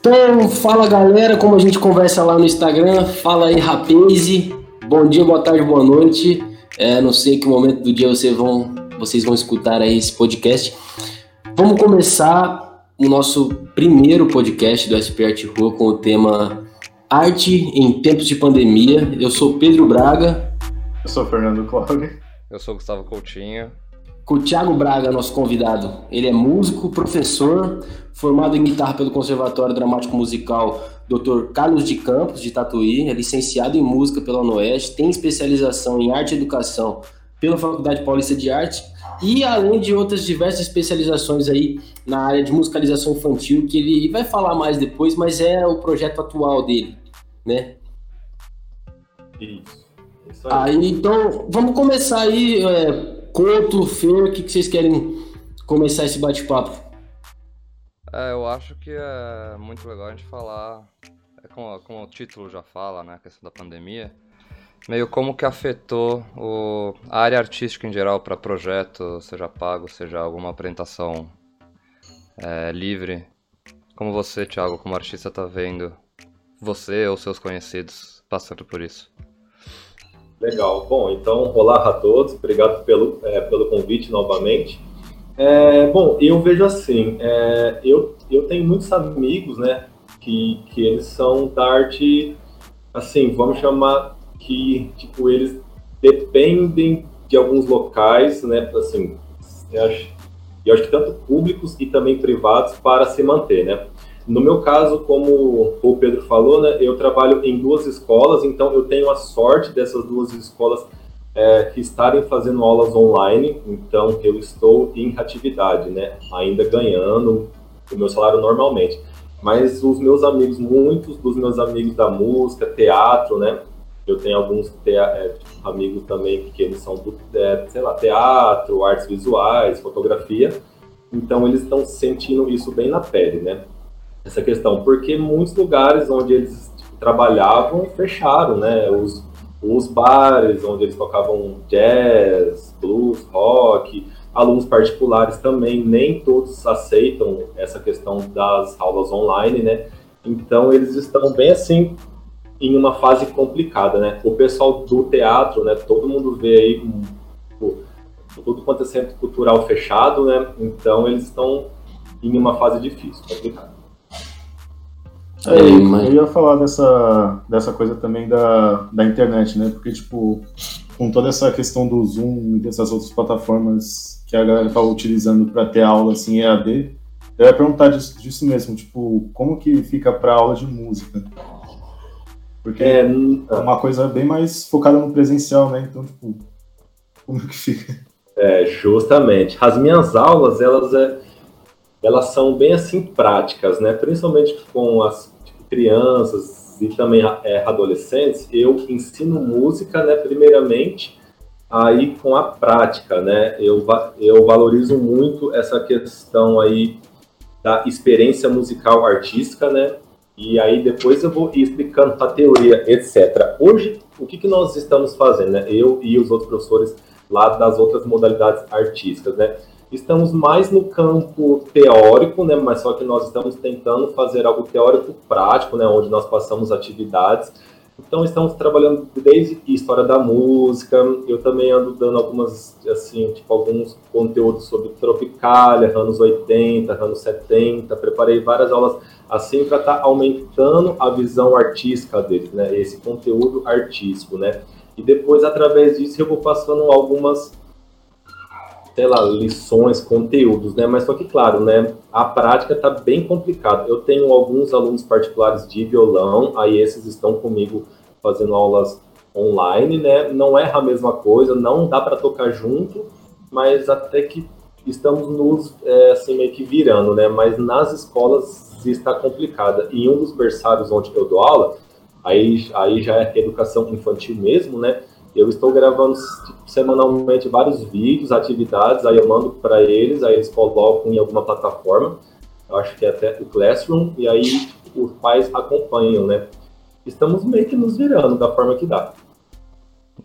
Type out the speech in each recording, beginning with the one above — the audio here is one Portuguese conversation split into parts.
Então, fala galera, como a gente conversa lá no Instagram, fala aí Rapaze, bom dia, boa tarde, boa noite. É, não sei que momento do dia vocês vão, vocês vão escutar aí esse podcast. Vamos começar o nosso primeiro podcast do SP Arte Rua com o tema Arte em Tempos de Pandemia. Eu sou Pedro Braga. Eu sou Fernando Cláudio. Eu sou Gustavo Coutinho com o Thiago Braga, nosso convidado. Ele é músico, professor, formado em guitarra pelo Conservatório Dramático Musical Dr. Carlos de Campos, de Tatuí, é licenciado em música pela Noeste, tem especialização em arte e educação pela Faculdade Paulista de Arte e além de outras diversas especializações aí na área de musicalização infantil, que ele vai falar mais depois, mas é o projeto atual dele, né? Isso. Isso aí. aí então, vamos começar aí, é, Couto, Fer, o que, que vocês querem começar esse bate-papo? É, eu acho que é muito legal a gente falar, é como, como, o título já fala, né, a questão da pandemia, meio como que afetou o, a área artística em geral para projeto, seja pago, seja alguma apresentação é, livre. Como você, Thiago, como artista, está vendo você ou seus conhecidos passando por isso? Legal. Bom, então, olá a todos. Obrigado pelo, é, pelo convite novamente. É, bom, eu vejo assim, é, eu, eu tenho muitos amigos, né, que, que eles são da arte, assim, vamos chamar que, tipo, eles dependem de alguns locais, né, assim, eu acho, eu acho que tanto públicos e também privados para se manter, né. No meu caso, como o Pedro falou, né, eu trabalho em duas escolas, então eu tenho a sorte dessas duas escolas é, estarem fazendo aulas online, então eu estou em atividade, né, ainda ganhando o meu salário normalmente. Mas os meus amigos, muitos dos meus amigos da música, teatro, né, eu tenho alguns é, amigos também que eles são do, é, sei lá, teatro, artes visuais, fotografia, então eles estão sentindo isso bem na pele, né essa questão, porque muitos lugares onde eles tipo, trabalhavam fecharam, né? Os, os bares onde eles tocavam jazz, blues, rock, alunos particulares também, nem todos aceitam essa questão das aulas online, né? Então eles estão bem assim em uma fase complicada, né? O pessoal do teatro, né? Todo mundo vê aí um, tudo quanto é centro cultural fechado, né? Então eles estão em uma fase difícil, complicada. É, eu ia falar dessa, dessa coisa também da, da internet, né? Porque, tipo, com toda essa questão do Zoom e dessas outras plataformas que a galera estava utilizando para ter aula assim, EAD, eu ia perguntar disso, disso mesmo, tipo, como que fica para aula de música? Porque é, é uma coisa bem mais focada no presencial, né? Então, tipo, como que fica? É, justamente. As minhas aulas, elas é elas são bem assim práticas, né? Principalmente com as tipo, crianças e também é, adolescentes, eu ensino música, né? Primeiramente, aí com a prática, né? Eu, eu valorizo muito essa questão aí da experiência musical artística, né? E aí depois eu vou explicando a teoria, etc. Hoje, o que, que nós estamos fazendo, né? Eu e os outros professores lá das outras modalidades artísticas, né? Estamos mais no campo teórico, né, mas só que nós estamos tentando fazer algo teórico prático, né, onde nós passamos atividades. Então estamos trabalhando desde história da música, eu também ando dando algumas assim, tipo alguns conteúdos sobre Tropicália, anos 80, anos 70, preparei várias aulas assim para estar tá aumentando a visão artística deles, né, esse conteúdo artístico, né? E depois através disso eu vou passando algumas sei lá, lições, conteúdos, né? Mas só que, claro, né? A prática está bem complicada. Eu tenho alguns alunos particulares de violão, aí esses estão comigo fazendo aulas online, né? Não é a mesma coisa, não dá para tocar junto, mas até que estamos nos, é, assim, meio que virando, né? Mas nas escolas está complicada. E um dos berçários onde eu dou aula, aí, aí já é educação infantil mesmo, né? Eu estou gravando semanalmente vários vídeos, atividades, aí eu mando para eles, aí eles colocam em alguma plataforma, eu acho que é até o Classroom, e aí os pais acompanham, né? Estamos meio que nos virando da forma que dá.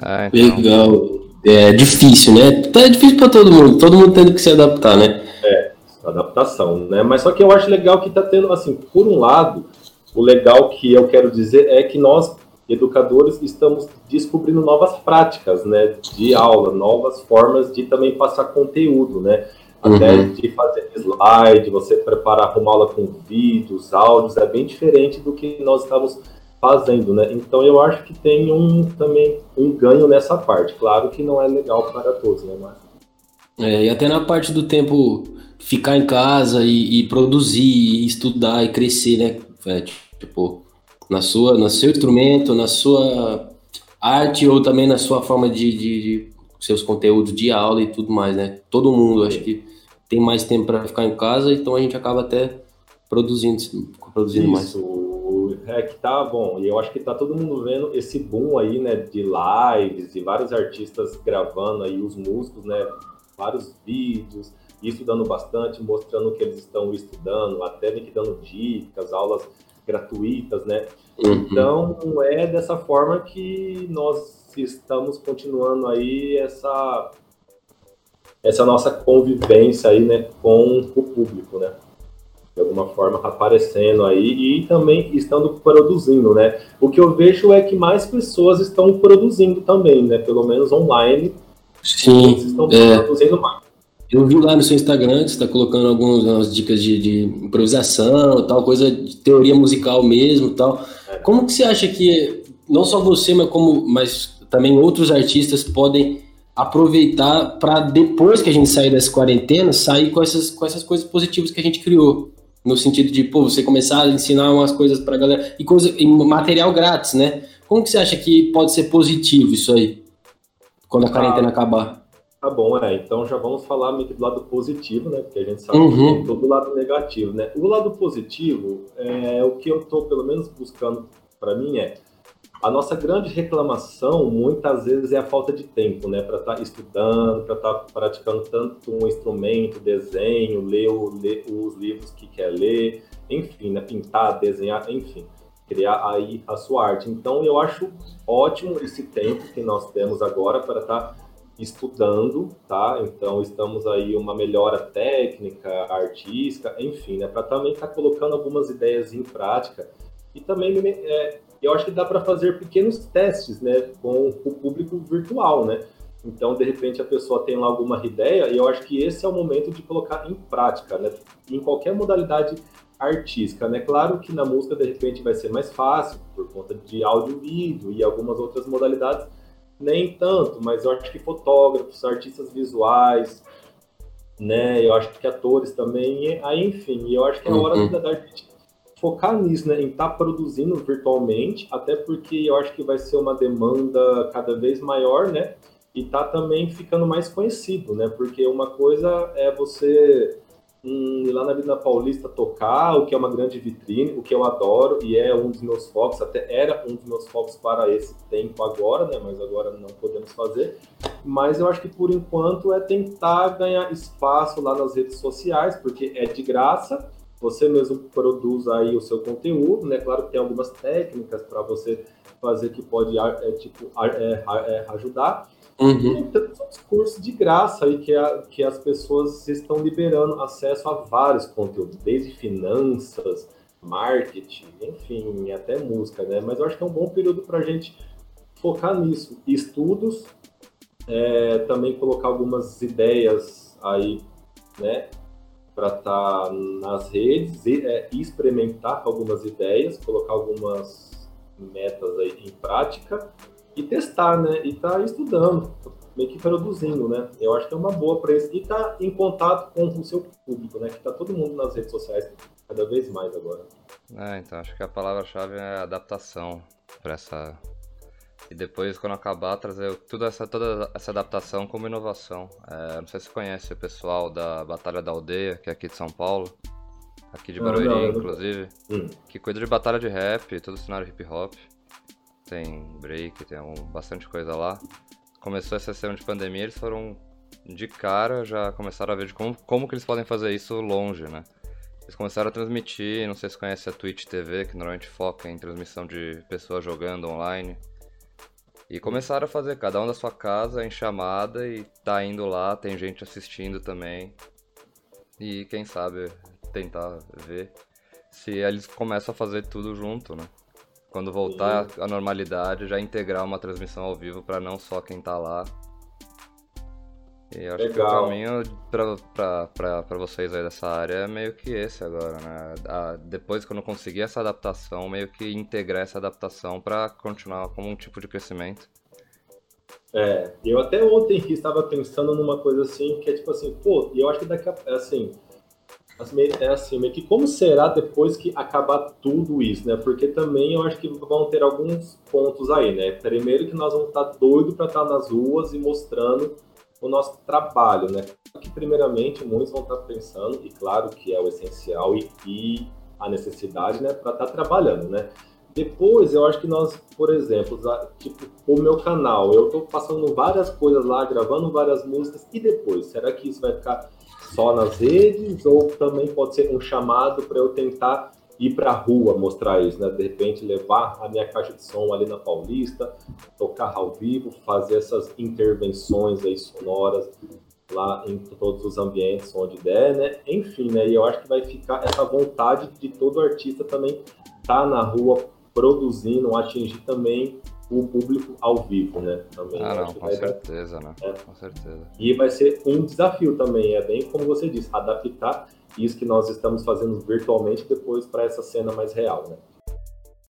Ah, então... Legal. É difícil, né? É difícil para todo mundo, todo mundo tendo que se adaptar, né? É, adaptação, né? Mas só que eu acho legal que está tendo, assim, por um lado, o legal que eu quero dizer é que nós, educadores, estamos descobrindo novas práticas, né, de aula, novas formas de também passar conteúdo, né? Até uhum. de fazer slide, você preparar uma aula com vídeos, áudios, é bem diferente do que nós estávamos fazendo, né? Então eu acho que tem um também um ganho nessa parte. Claro que não é legal para todos, né? Mas... É, e até na parte do tempo ficar em casa e, e produzir, e estudar e crescer, né? É, tipo, na sua, no seu instrumento, na sua arte ou também na sua forma de, de, de seus conteúdos de aula e tudo mais, né? Todo mundo, acho que tem mais tempo para ficar em casa, então a gente acaba até produzindo, produzindo Isso. mais é que tá bom, e eu acho que tá todo mundo vendo esse boom aí, né, de lives e vários artistas gravando aí os músicos, né, vários vídeos, estudando bastante, mostrando o que eles estão estudando, até que dando dicas, aulas gratuitas, né? Uhum. Então, é dessa forma que nós estamos continuando aí essa essa nossa convivência aí, né, com o público, né? de alguma forma aparecendo aí e também estando produzindo, né? O que eu vejo é que mais pessoas estão produzindo também, né? Pelo menos online. Sim. Estão é. produzindo mais. Eu vi lá no seu Instagram que você está colocando algumas dicas de, de, improvisação, tal coisa de teoria musical mesmo, tal. É. Como que você acha que não só você, mas como, mas também outros artistas podem aproveitar para depois que a gente sair dessa quarentena, sair com essas, com essas coisas positivas que a gente criou? No sentido de, pô, você começar a ensinar umas coisas pra galera e coisa em material grátis, né? Como que você acha que pode ser positivo isso aí? Quando a ah, quarentena acabar? Tá bom, é. Então já vamos falar do lado positivo, né? Porque a gente sabe uhum. que tem todo o lado negativo, né? O lado positivo, é o que eu tô pelo menos buscando para mim é a nossa grande reclamação, muitas vezes, é a falta de tempo, né? Para estar tá estudando, para estar tá praticando tanto um instrumento, desenho, ler, o, ler, os livros que quer ler, enfim, né? Pintar, desenhar, enfim, criar aí a sua arte. Então, eu acho ótimo esse tempo que nós temos agora para estar tá estudando, tá? Então, estamos aí uma melhora técnica, artística, enfim, né? Para também estar tá colocando algumas ideias em prática e também é, eu acho que dá para fazer pequenos testes, né, com o público virtual, né? Então, de repente, a pessoa tem lá alguma ideia e eu acho que esse é o momento de colocar em prática, né? Em qualquer modalidade artística, né? Claro que na música, de repente, vai ser mais fácil por conta de áudio vídeo e algumas outras modalidades, nem tanto, mas eu acho que fotógrafos, artistas visuais, né? Eu acho que atores também, aí, enfim, eu acho que é a hora uhum. da gente focar nisso, né, em estar tá produzindo virtualmente, até porque eu acho que vai ser uma demanda cada vez maior, né, e tá também ficando mais conhecido, né, porque uma coisa é você hum, ir lá na Vida Paulista tocar, o que é uma grande vitrine, o que eu adoro e é um dos meus focos, até era um dos meus focos para esse tempo agora, né, mas agora não podemos fazer, mas eu acho que por enquanto é tentar ganhar espaço lá nas redes sociais, porque é de graça, você mesmo produz aí o seu conteúdo, né? Claro que tem algumas técnicas para você fazer que pode é, tipo, é, é, ajudar. Uhum. E tem os cursos de graça aí que, a, que as pessoas estão liberando acesso a vários conteúdos, desde finanças, marketing, enfim, até música, né? Mas eu acho que é um bom período para a gente focar nisso. Estudos, é, também colocar algumas ideias aí, né? para estar tá nas redes e é, experimentar algumas ideias, colocar algumas metas aí em prática e testar, né? E tá estudando, meio que produzindo, né? Eu acho que é uma boa para isso. E tá em contato com o seu público, né? Que tá todo mundo nas redes sociais cada vez mais agora. É, então acho que a palavra-chave é adaptação para essa e depois, quando acabar, trazer tudo essa, toda essa adaptação como inovação. É, não sei se você conhece o pessoal da Batalha da Aldeia, que é aqui de São Paulo, aqui de Barueri, não, não, não. inclusive, hum. que cuida de batalha de rap, todo o cenário hip hop. Tem break, tem um, bastante coisa lá. Começou essa sessão de pandemia, eles foram de cara, já começaram a ver de como, como que eles podem fazer isso longe, né? Eles começaram a transmitir, não sei se conhece a Twitch TV, que normalmente foca em transmissão de pessoas jogando online. E começaram a fazer cada um da sua casa em chamada e tá indo lá, tem gente assistindo também. E quem sabe tentar ver se eles começam a fazer tudo junto, né? Quando voltar à normalidade, já integrar uma transmissão ao vivo para não só quem tá lá. E eu acho Legal. que o caminho para vocês aí dessa área é meio que esse agora, né? A, depois que eu não conseguir essa adaptação, meio que integrar essa adaptação para continuar como um tipo de crescimento. É, eu até ontem estava pensando numa coisa assim, que é tipo assim, pô, e eu acho que daqui a assim, é assim, meio que como será depois que acabar tudo isso, né? Porque também eu acho que vão ter alguns pontos aí, né? Primeiro que nós vamos estar doido para estar nas ruas e mostrando o nosso trabalho, né? Que primeiramente muitos vão estar pensando, e claro que é o essencial e, e a necessidade, né, para estar trabalhando, né? Depois, eu acho que nós, por exemplo, tipo, o meu canal, eu estou passando várias coisas lá, gravando várias músicas, e depois, será que isso vai ficar só nas redes ou também pode ser um chamado para eu tentar ir para a rua mostrar isso, né? De repente levar a minha caixa de som ali na Paulista, tocar ao vivo, fazer essas intervenções aí sonoras lá em todos os ambientes onde der, né? Enfim, né? E eu acho que vai ficar essa vontade de todo artista também estar tá na rua produzindo, atingir também o público ao vivo, né? Também. Ah, não, com certeza, dar... né? É. Com certeza. E vai ser um desafio também, é bem como você disse, adaptar isso que nós estamos fazendo virtualmente depois para essa cena mais real, né?